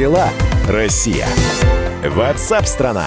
дела, Россия? Ватсап-страна!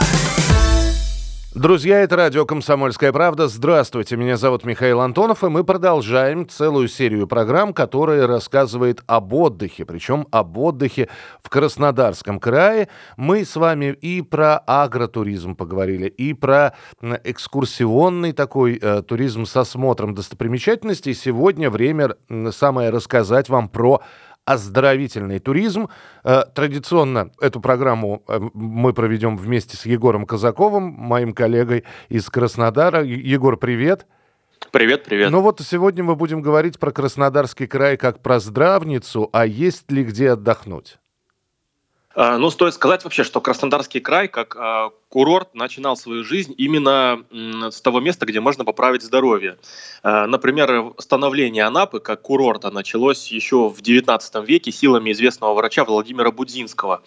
Друзья, это радио «Комсомольская правда». Здравствуйте, меня зовут Михаил Антонов, и мы продолжаем целую серию программ, которая рассказывает об отдыхе, причем об отдыхе в Краснодарском крае. Мы с вами и про агротуризм поговорили, и про экскурсионный такой э, туризм с осмотром достопримечательностей. Сегодня время самое рассказать вам про оздоровительный туризм. Э, традиционно эту программу э, мы проведем вместе с Егором Казаковым, моим коллегой из Краснодара. Егор, привет. Привет, привет. Ну вот сегодня мы будем говорить про Краснодарский край как про здравницу, а есть ли где отдохнуть? А, ну, стоит сказать вообще, что Краснодарский край, как а, курорт начинал свою жизнь именно с того места, где можно поправить здоровье. Э, например, становление Анапы как курорта началось еще в XIX веке силами известного врача Владимира Будзинского.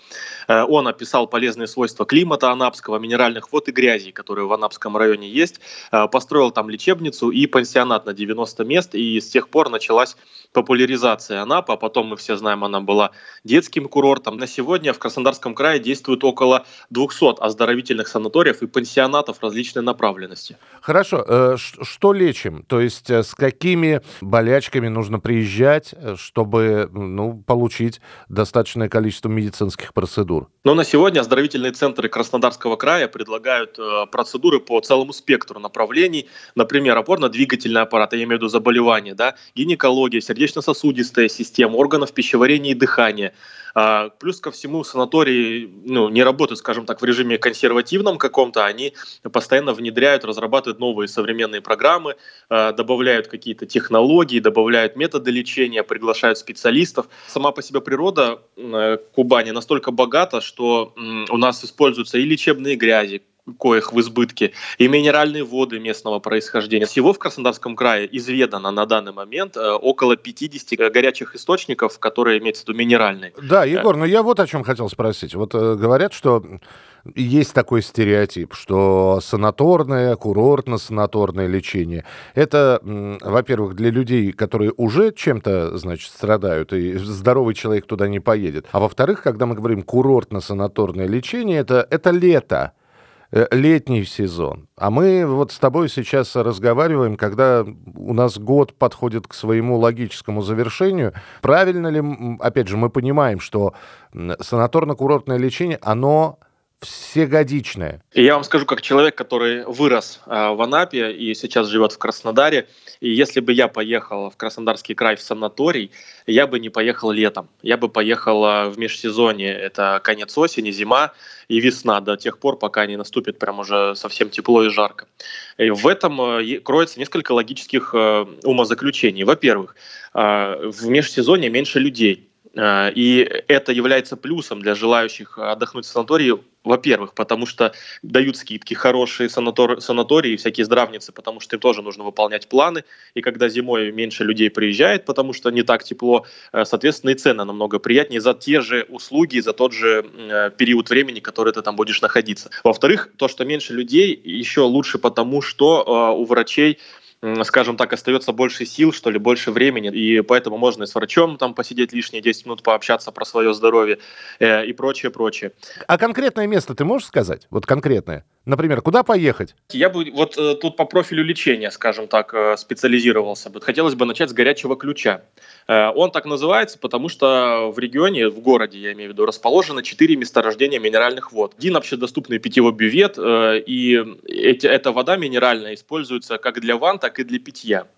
Он описал полезные свойства климата анапского, минеральных вод и грязи, которые в Анапском районе есть, построил там лечебницу и пансионат на 90 мест, и с тех пор началась популяризация Анапы, а потом мы все знаем, она была детским курортом. На сегодня в Краснодарском крае действует около 200 оздоровительных санаториев и пансионатов различной направленности. Хорошо. Э, что лечим? То есть э, с какими болячками нужно приезжать, э, чтобы ну, получить достаточное количество медицинских процедур? Но на сегодня оздоровительные центры Краснодарского края предлагают процедуры по целому спектру направлений. Например, опорно-двигательный аппарат, я имею в виду заболевания, да, гинекология, сердечно-сосудистая система, органов пищеварения и дыхания – а, плюс ко всему санатории ну, не работают, скажем так, в режиме консервативном каком-то, они постоянно внедряют, разрабатывают новые современные программы, а, добавляют какие-то технологии, добавляют методы лечения, приглашают специалистов. Сама по себе природа э, Кубани настолько богата, что у нас используются и лечебные грязи, коих в избытке, и минеральные воды местного происхождения. Всего в Краснодарском крае изведано на данный момент э, около 50 горячих источников, которые имеются в виду минеральные. Да, Егор, но я вот о чем хотел спросить. Вот э, говорят, что есть такой стереотип, что санаторное, курортно-санаторное лечение, это, во-первых, для людей, которые уже чем-то, значит, страдают, и здоровый человек туда не поедет. А во-вторых, когда мы говорим курортно-санаторное лечение, это, это лето. Э, летний сезон. А мы вот с тобой сейчас разговариваем, когда у нас год подходит к своему логическому завершению. Правильно ли, опять же, мы понимаем, что санаторно-курортное лечение, оно всегодичное. Я вам скажу, как человек, который вырос э, в Анапе и сейчас живет в Краснодаре, и если бы я поехал в Краснодарский край в санаторий, я бы не поехал летом. Я бы поехал э, в межсезонье, это конец осени, зима и весна, до тех пор, пока не наступит прям уже совсем тепло и жарко. И в этом э, кроется несколько логических умозаключений. Во-первых, в межсезонье меньше людей и это является плюсом для желающих отдохнуть в санатории, во-первых, потому что дают скидки хорошие санатор, санатории, всякие здравницы, потому что им тоже нужно выполнять планы. И когда зимой меньше людей приезжает, потому что не так тепло, э, соответственно, и цены намного приятнее за те же услуги, за тот же э, период времени, который ты там будешь находиться. Во-вторых, то, что меньше людей, еще лучше потому, что у врачей скажем так, остается больше сил, что ли, больше времени, и поэтому можно и с врачом там посидеть лишние 10 минут, пообщаться про свое здоровье э, и прочее, прочее. А конкретное место ты можешь сказать? Вот конкретное? Например, куда поехать? Я бы вот э, тут по профилю лечения, скажем так, э, специализировался бы. Хотелось бы начать с горячего ключа. Э, он так называется, потому что в регионе, в городе, я имею в виду, расположено четыре месторождения минеральных вод. Один общедоступный питьевой бювет, э, и эти, эта вода минеральная используется как для ванн, так и для питья.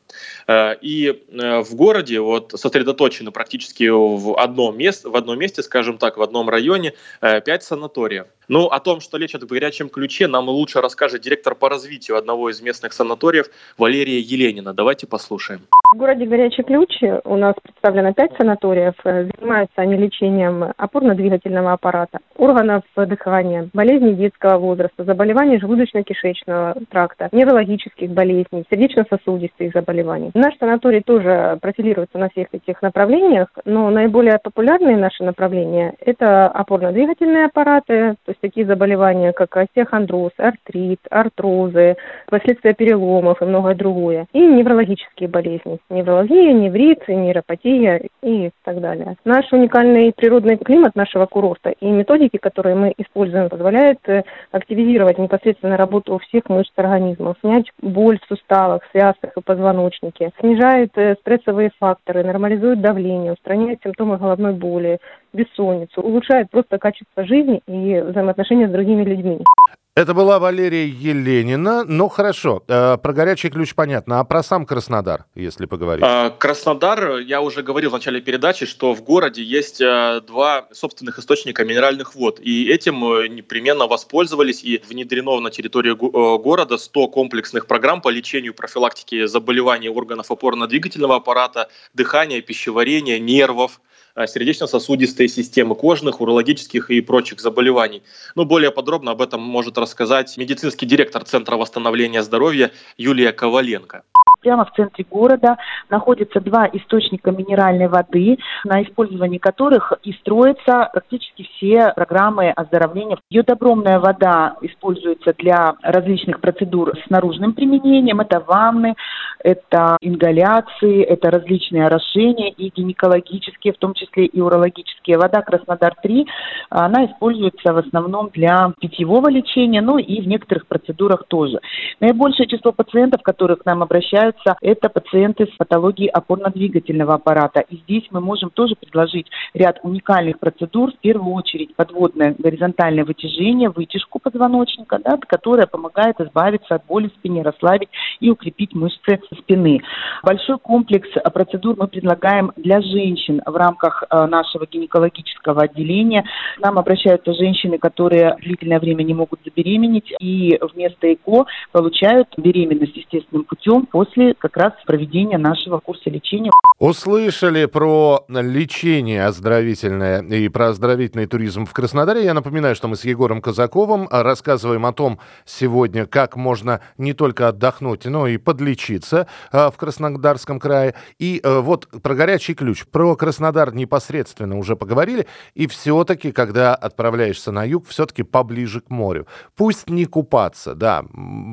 Э, и э, в городе вот сосредоточено практически в одном, месте, в одном месте, скажем так, в одном районе, э, пять санаториев. Ну, о том, что лечат в горячем ключе, нам лучше расскажет директор по развитию одного из местных санаториев Валерия Еленина. Давайте послушаем. В городе Горячий Ключ у нас представлено пять санаториев. Занимаются они лечением опорно-двигательного аппарата, органов дыхания, болезней детского возраста, заболеваний желудочно-кишечного тракта, неврологических болезней, сердечно-сосудистых заболеваний. Наш санаторий тоже профилируется на всех этих направлениях, но наиболее популярные наши направления – это опорно-двигательные аппараты, то есть такие заболевания, как остеохондроз, артрит, артрозы, последствия переломов и многое другое, и неврологические болезни заболеваний. Неврология, неврит, нейропатия и так далее. Наш уникальный природный климат нашего курорта и методики, которые мы используем, позволяют э, активизировать непосредственно работу всех мышц организма, снять боль в суставах, связках и позвоночнике, снижает э, стрессовые факторы, нормализует давление, устраняет симптомы головной боли, бессонницу, улучшает просто качество жизни и взаимоотношения с другими людьми. Это была Валерия Еленина. Ну, хорошо, э, про горячий ключ понятно. А про сам Краснодар, если поговорить? А, Краснодар, я уже говорил в начале передачи, что в городе есть э, два собственных источника минеральных вод. И этим э, непременно воспользовались. И внедрено на территории города 100 комплексных программ по лечению профилактики заболеваний органов опорно-двигательного аппарата, дыхания, пищеварения, нервов, сердечно-сосудистой системы, кожных, урологических и прочих заболеваний. Но ну, более подробно об этом может рассказать медицинский директор Центра восстановления здоровья Юлия Коваленко. Прямо в центре города находятся два источника минеральной воды, на использовании которых и строятся практически все программы оздоровления. Йодобромная вода используется для различных процедур с наружным применением. Это ванны, это ингаляции, это различные орошения и гинекологические, в том числе и урологические. Вода Краснодар-3, она используется в основном для питьевого лечения, ну и в некоторых процедурах тоже. Наибольшее число пациентов, которые к нам обращаются, обращаются, это пациенты с патологией опорно-двигательного аппарата. И здесь мы можем тоже предложить ряд уникальных процедур, в первую очередь подводное горизонтальное вытяжение, вытяжку позвоночника, да, которая помогает избавиться от боли в спине, расслабить и укрепить мышцы спины. Большой комплекс процедур мы предлагаем для женщин в рамках э, нашего гинекологического отделения. Нам обращаются женщины, которые длительное время не могут забеременеть и вместо ЭКО получают беременность естественным путем после после как раз проведения нашего курса лечения. Услышали про лечение оздоровительное и про оздоровительный туризм в Краснодаре. Я напоминаю, что мы с Егором Казаковым рассказываем о том сегодня, как можно не только отдохнуть, но и подлечиться а, в Краснодарском крае. И э, вот про горячий ключ, про Краснодар непосредственно уже поговорили. И все-таки, когда отправляешься на юг, все-таки поближе к морю. Пусть не купаться, да.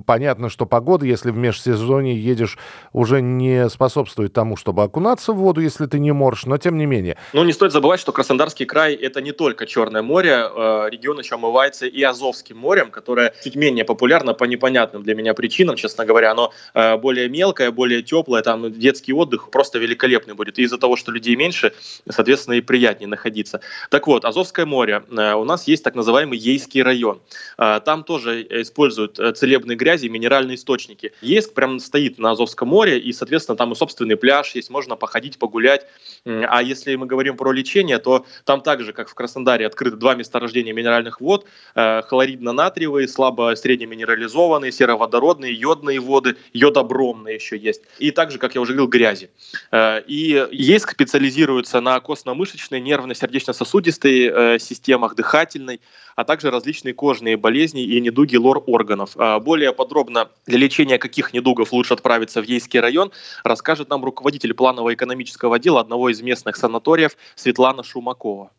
Понятно, что погода, если в межсезонье едешь уже не способствует тому, чтобы окунаться в воду, если ты не можешь, но тем не менее. Ну, не стоит забывать, что Краснодарский край — это не только Черное море, э, регион еще омывается и Азовским морем, которое чуть менее популярно по непонятным для меня причинам, честно говоря. Оно э, более мелкое, более теплое, там детский отдых просто великолепный будет. И из-за того, что людей меньше, соответственно, и приятнее находиться. Так вот, Азовское море. Э, у нас есть так называемый Ейский район. Там тоже используют целебные грязи, минеральные источники. Ейск прям стоит на Азовском Азовском море, и, соответственно, там и собственный пляж есть, можно походить, погулять. А если мы говорим про лечение, то там также, как в Краснодаре, открыты два месторождения минеральных вод, э, хлоридно-натриевые, слабо-среднеминерализованные, сероводородные, йодные воды, йодобромные еще есть. И также, как я уже говорил, грязи. Э, и ЕСК специализируется на костно-мышечной, нервно-сердечно-сосудистой э, системах, дыхательной, а также различные кожные болезни и недуги лор-органов. Более подробно для лечения каких недугов лучше отправиться отправиться в Ейский район, расскажет нам руководитель планово-экономического отдела одного из местных санаториев Светлана Шумакова.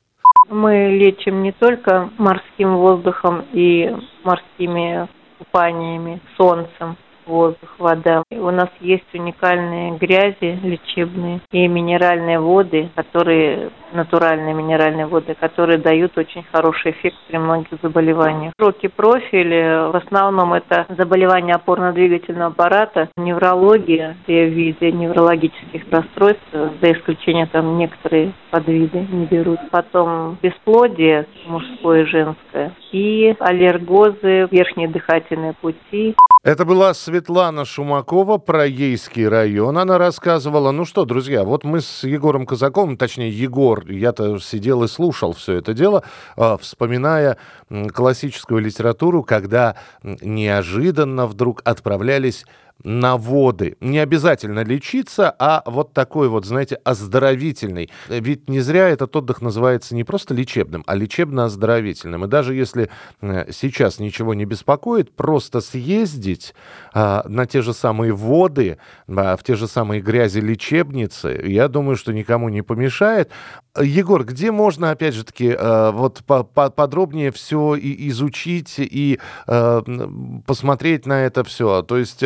Мы лечим не только морским воздухом и морскими купаниями, солнцем, воздух, вода. У нас есть уникальные грязи лечебные и минеральные воды, которые натуральные минеральные воды, которые дают очень хороший эффект при многих заболеваниях. Широкий профиль, в основном это заболевания опорно-двигательного аппарата, неврология, все виды неврологических расстройств, за исключением там некоторые подвиды не берут. Потом бесплодие мужское и женское и аллергозы, верхние дыхательные пути. Это была Светлана Шумакова про Ейский район. Она рассказывала, ну что, друзья, вот мы с Егором Казаковым, точнее Егор, я-то сидел и слушал все это дело, а, вспоминая классическую литературу, когда неожиданно вдруг отправлялись на воды. Не обязательно лечиться, а вот такой вот, знаете, оздоровительный. Ведь не зря этот отдых называется не просто лечебным, а лечебно-оздоровительным. И даже если э, сейчас ничего не беспокоит, просто съездить а, на те же самые воды, а, в те же самые грязи лечебницы, я думаю, что никому не помешает. Егор, где можно, опять же таки, э, вот по -по подробнее все и изучить и э, посмотреть на это все? То есть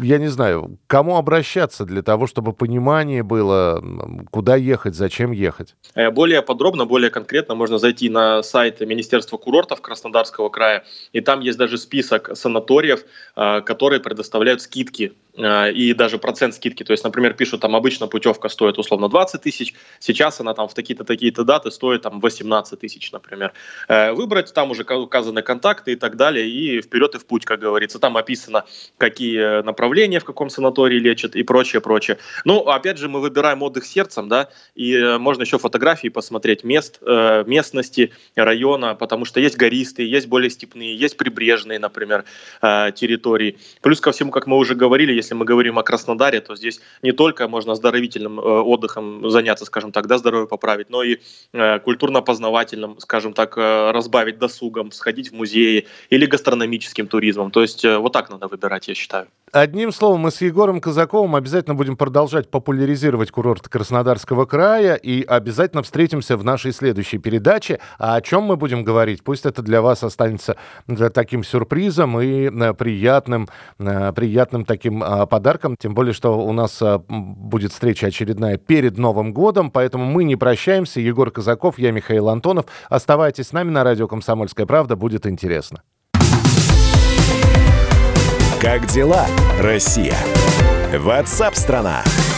Я не знаю, кому обращаться для того, чтобы понимание было, куда ехать, зачем ехать? Э, более подробно, более конкретно можно зайти на сайт Министерства курортов Краснодарского края, и там есть даже список санаториев, э, которые предоставляют скидки и даже процент скидки. То есть, например, пишут, там обычно путевка стоит условно 20 тысяч, сейчас она там в такие-то такие-то даты стоит там 18 тысяч, например. Выбрать, там уже указаны контакты и так далее, и вперед и в путь, как говорится. Там описано, какие направления в каком санатории лечат и прочее, прочее. Ну, опять же, мы выбираем отдых сердцем, да, и можно еще фотографии посмотреть мест, местности, района, потому что есть гористые, есть более степные, есть прибрежные, например, э, территории. Плюс ко всему, как мы уже говорили, если мы говорим о Краснодаре, то здесь не только можно оздоровительным э, отдыхом заняться, скажем так, да, здоровье поправить, но и э, культурно-познавательным, скажем так, разбавить досугом, сходить в музеи или гастрономическим туризмом. То есть вот так надо выбирать, я считаю. Одним словом, мы с Егором Казаковым обязательно будем продолжать популяризировать курорт Краснодарского края и обязательно встретимся в нашей следующей передаче. А о чем мы будем говорить? Пусть это для вас останется таким сюрпризом и э, приятным, э, приятным таким а, подарком. Тем более, что у нас а, будет встреча очередная перед Новым годом, поэтому мы не прощаемся. Егор Казаков, я Михаил Антонов. Оставайтесь с нами на радио «Комсомольская правда», будет интересно. Как дела, Россия? Ватсап-страна! страна